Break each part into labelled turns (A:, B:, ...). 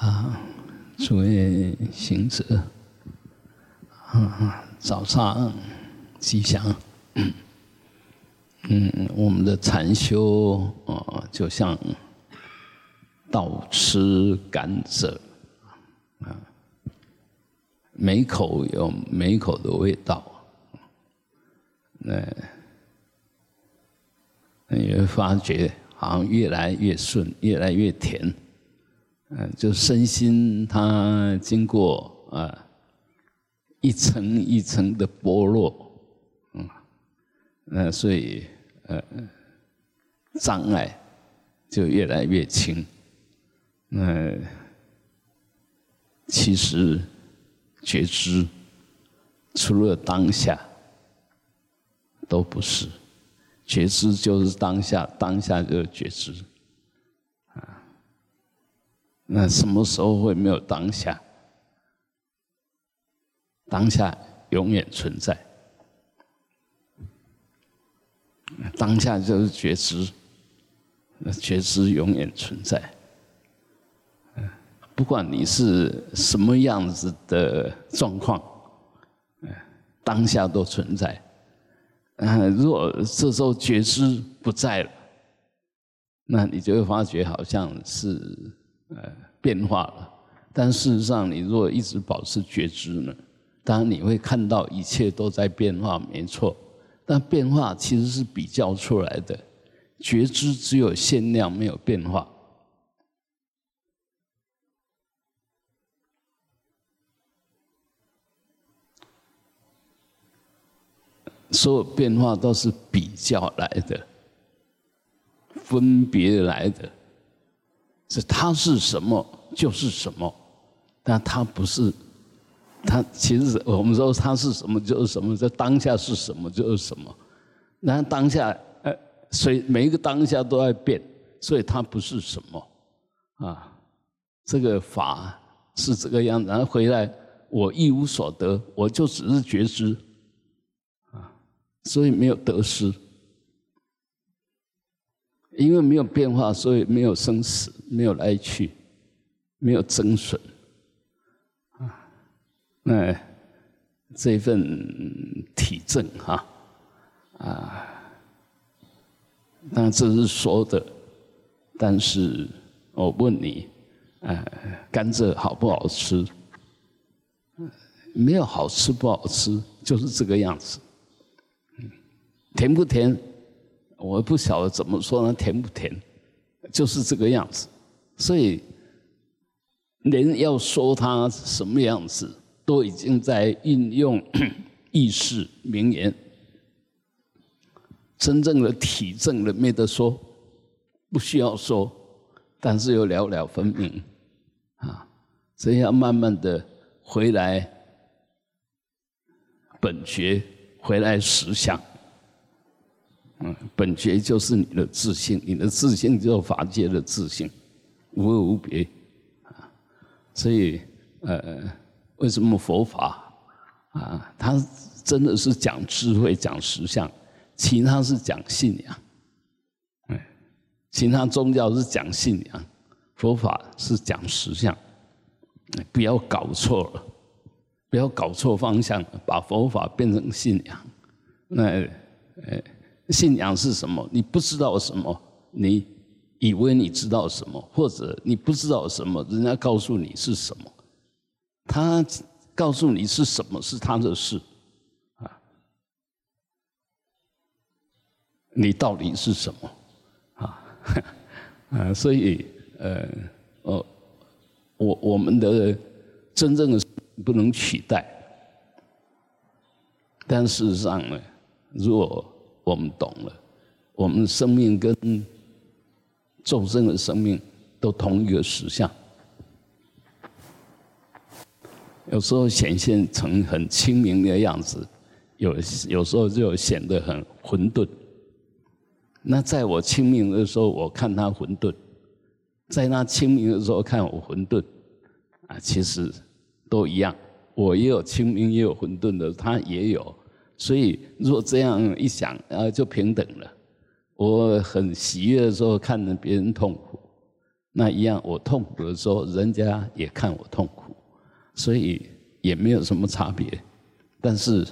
A: 啊，诸位行者，啊，早上吉祥。嗯，我们的禅修啊，就像倒吃甘蔗，啊，每口有每口的味道，那你会发觉好像越来越顺，越来越甜。嗯，就身心它经过啊一层一层的剥落，嗯，那所以呃障碍就越来越轻。那其实觉知除了当下都不是，觉知就是当下，当下就是觉知。那什么时候会没有当下？当下永远存在，当下就是觉知，那觉知永远存在。不管你是什么样子的状况，当下都存在。嗯，如果这时候觉知不在了，那你就会发觉好像是。呃，变化了，但事实上，你如果一直保持觉知呢，当然你会看到一切都在变化，没错。但变化其实是比较出来的，觉知只有限量，没有变化。所有变化都是比较来的，分别来的。是它是什么就是什么，但它不是，它其实我们说它是什么就是什么，这当下是什么就是什么，那当下呃，随每一个当下都在变，所以它不是什么。啊，这个法是这个样子，然后回来我一无所得，我就只是觉知。啊，所以没有得失。因为没有变化，所以没有生死，没有来去，没有增损啊。那这份体证哈啊，那这是说的。但是我问你，呃，甘蔗好不好吃？没有好吃不好吃，就是这个样子。甜不甜？我不晓得怎么说呢，甜不甜，就是这个样子。所以，人要说它什么样子，都已经在运用 意识名言。真正的体证的没得说，不需要说，但是又了了分明啊。所以要慢慢的回来本觉，回来实相。嗯，本觉就是你的自信，你的自信就是法界的自信，无二无别啊。所以，呃，为什么佛法啊，它真的是讲智慧、讲实相，其他是讲信仰。哎，其他宗教是讲信仰，佛法是讲实相。不要搞错了，不要搞错方向，把佛法变成信仰。那，呃。信仰是什么？你不知道什么，你以为你知道什么，或者你不知道什么，人家告诉你是什么，他告诉你是什么是他的事，啊，你到底是什么？啊，啊，所以呃，哦，我我们的真正的不能取代，但事实上呢，如果我们懂了，我们生命跟众生的生命都同一个实相，有时候显现成很清明的样子，有有时候就显得很混沌。那在我清明的时候，我看他混沌；在那清明的时候看我混沌，啊，其实都一样。我也有清明，也有混沌的，他也有。所以，如果这样一想，啊，就平等了。我很喜悦的时候，看着别人痛苦，那一样，我痛苦的时候，人家也看我痛苦，所以也没有什么差别。但是，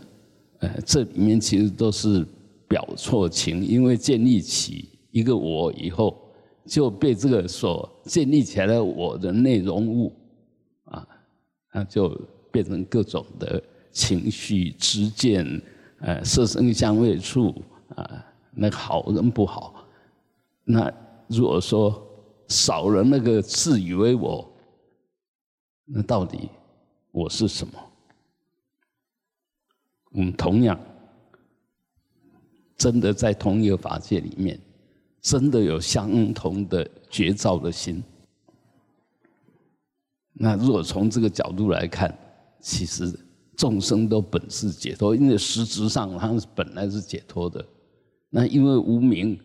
A: 呃，这里面其实都是表错情，因为建立起一个我以后，就被这个所建立起来的我的内容物，啊，那就变成各种的情绪、之见、呃，色声香味触啊，那好人不好。那如果说，少了那个自以为我，那到底我是什么？我们同样真的在同一个法界里面，真的有相同的觉照的心。那如果从这个角度来看，其实众生都本是解脱，因为实质上他本来是解脱的。那因为无名，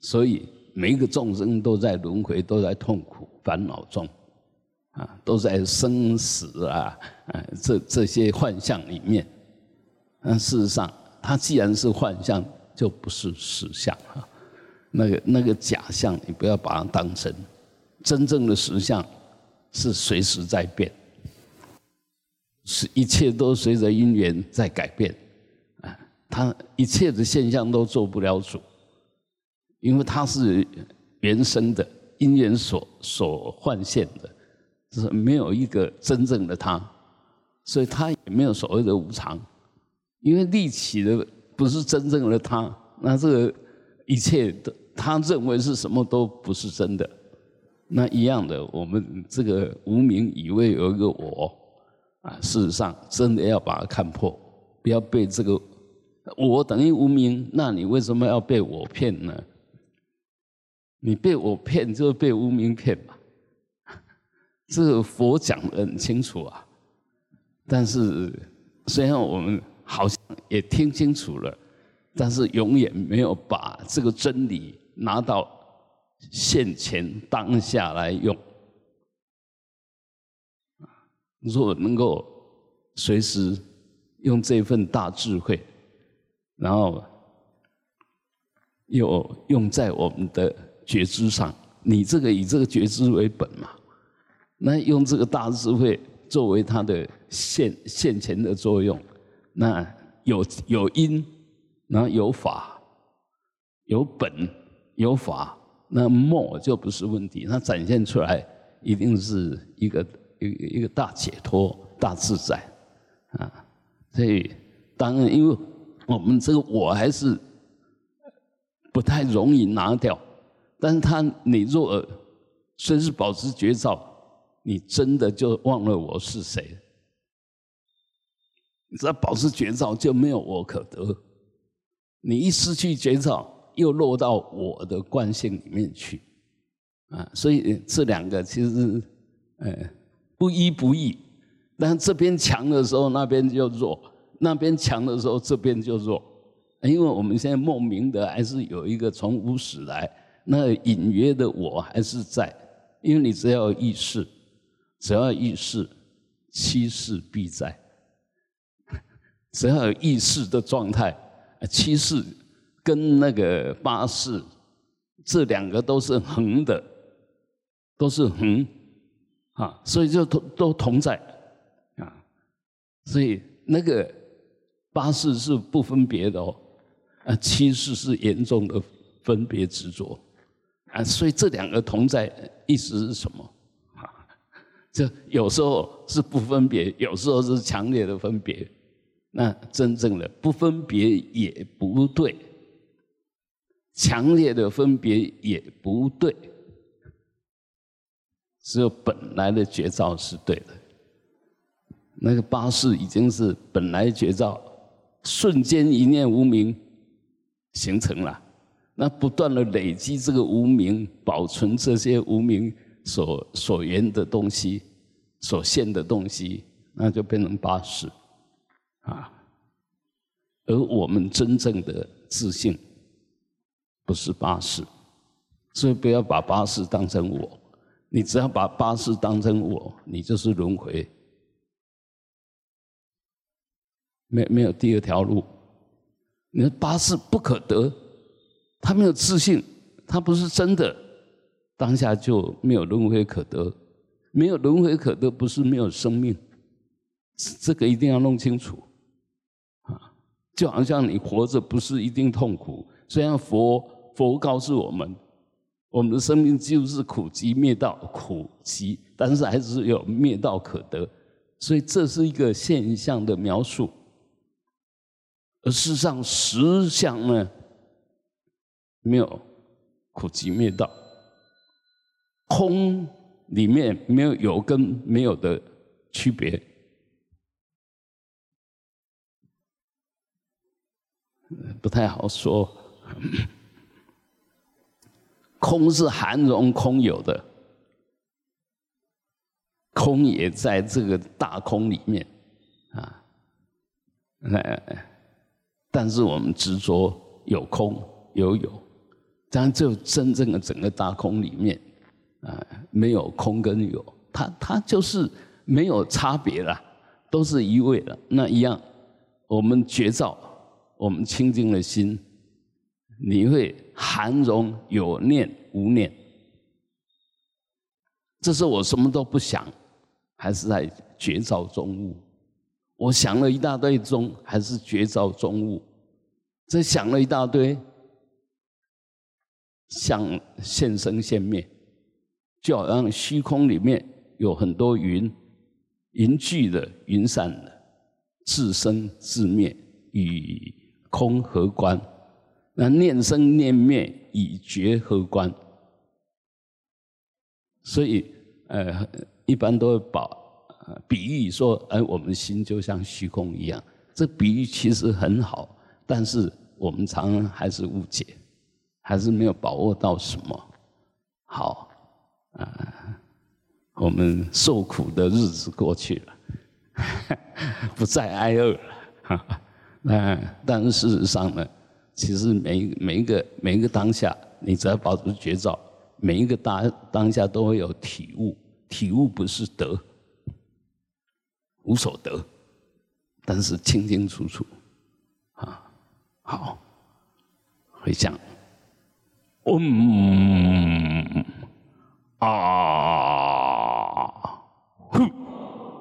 A: 所以。每一个众生都在轮回，都在痛苦烦恼中，啊，都在生死啊，啊，这这些幻象里面。但事实上，它既然是幻象，就不是实相啊。那个那个假象，你不要把它当真。真正的实相是随时在变，一切都随着因缘在改变，啊，他一切的现象都做不了主。因为他是原生的因缘所所幻现的，就是没有一个真正的他，所以他也没有所谓的无常。因为立起的不是真正的他，那这个一切的他认为是什么都不是真的。那一样的，我们这个无名以为有一个我啊，事实上真的要把它看破，不要被这个我等于无名，那你为什么要被我骗呢？你被我骗，就是被无名骗嘛。这个佛讲的很清楚啊。但是虽然我们好像也听清楚了，但是永远没有把这个真理拿到现前当下来用。如果能够随时用这份大智慧，然后又用在我们的。觉知上，你这个以这个觉知为本嘛，那用这个大智慧作为它的现现前的作用，那有有因，然后有法，有本有法，那末就不是问题，它展现出来一定是一个一一个大解脱、大自在啊。所以当然，因为我们这个我还是不太容易拿掉。但是他，你若随时保持觉照，你真的就忘了我是谁。只要保持觉照，就没有我可得。你一失去觉照，又落到我的惯性里面去，啊，所以这两个其实，呃，不依不异。但这边强的时候，那边就弱；那边强的时候，这边就弱。因为我们现在莫名的还是有一个从无始来。那隐约的我还是在，因为你只要意识，只要意识，七世必在。只要有意识的状态，七世跟那个八世，这两个都是横的，都是横，啊，所以就都都同在，啊，所以那个八世是不分别的哦，啊，七世是严重的分别执着。啊，所以这两个同在意思是什么？啊，这有时候是不分别，有时候是强烈的分别。那真正的不分别也不对，强烈的分别也不对，只有本来的绝招是对的。那个八世已经是本来绝招，瞬间一念无名形成了。那不断的累积这个无名，保存这些无名所所缘的东西，所现的东西，那就变成八识，啊。而我们真正的自信，不是八识，所以不要把八识当成我。你只要把八识当成我，你就是轮回，没没有第二条路。你的八识不可得。他没有自信，他不是真的，当下就没有轮回可得，没有轮回可得，不是没有生命，这个一定要弄清楚啊！就好像你活着不是一定痛苦，虽然佛佛告诉我们，我们的生命就是苦集灭道，苦集，但是还是有灭道可得，所以这是一个现象的描述，而事实上实相呢，没有苦集灭道。空里面没有有跟没有的区别，不太好说。空是含容空有的，空也在这个大空里面啊。哎，但是我们执着有空有有，但就真正的整个大空里面。啊，没有空跟有，它它就是没有差别了，都是一味的。那一样，我们觉照，我们清净的心，你会含容有念无念。这是我什么都不想，还是在觉照中物？我想了一大堆中，还是觉照中物？这想了一大堆，想现生现灭。就好像虚空里面有很多云，云聚的、云散的，自生自灭，与空何关？那念生念灭，以觉何关？所以，呃，一般都会把比喻说，哎，我们心就像虚空一样。这比喻其实很好，但是我们常常还是误解，还是没有把握到什么好。啊，我们受苦的日子过去了，不再挨饿了。那但是事实上呢，其实每每一个每一个当下，你只要保持觉照，每一个当当下都会有体悟。体悟不是得，无所得，但是清清楚楚。啊，好，回想，嗯。啊。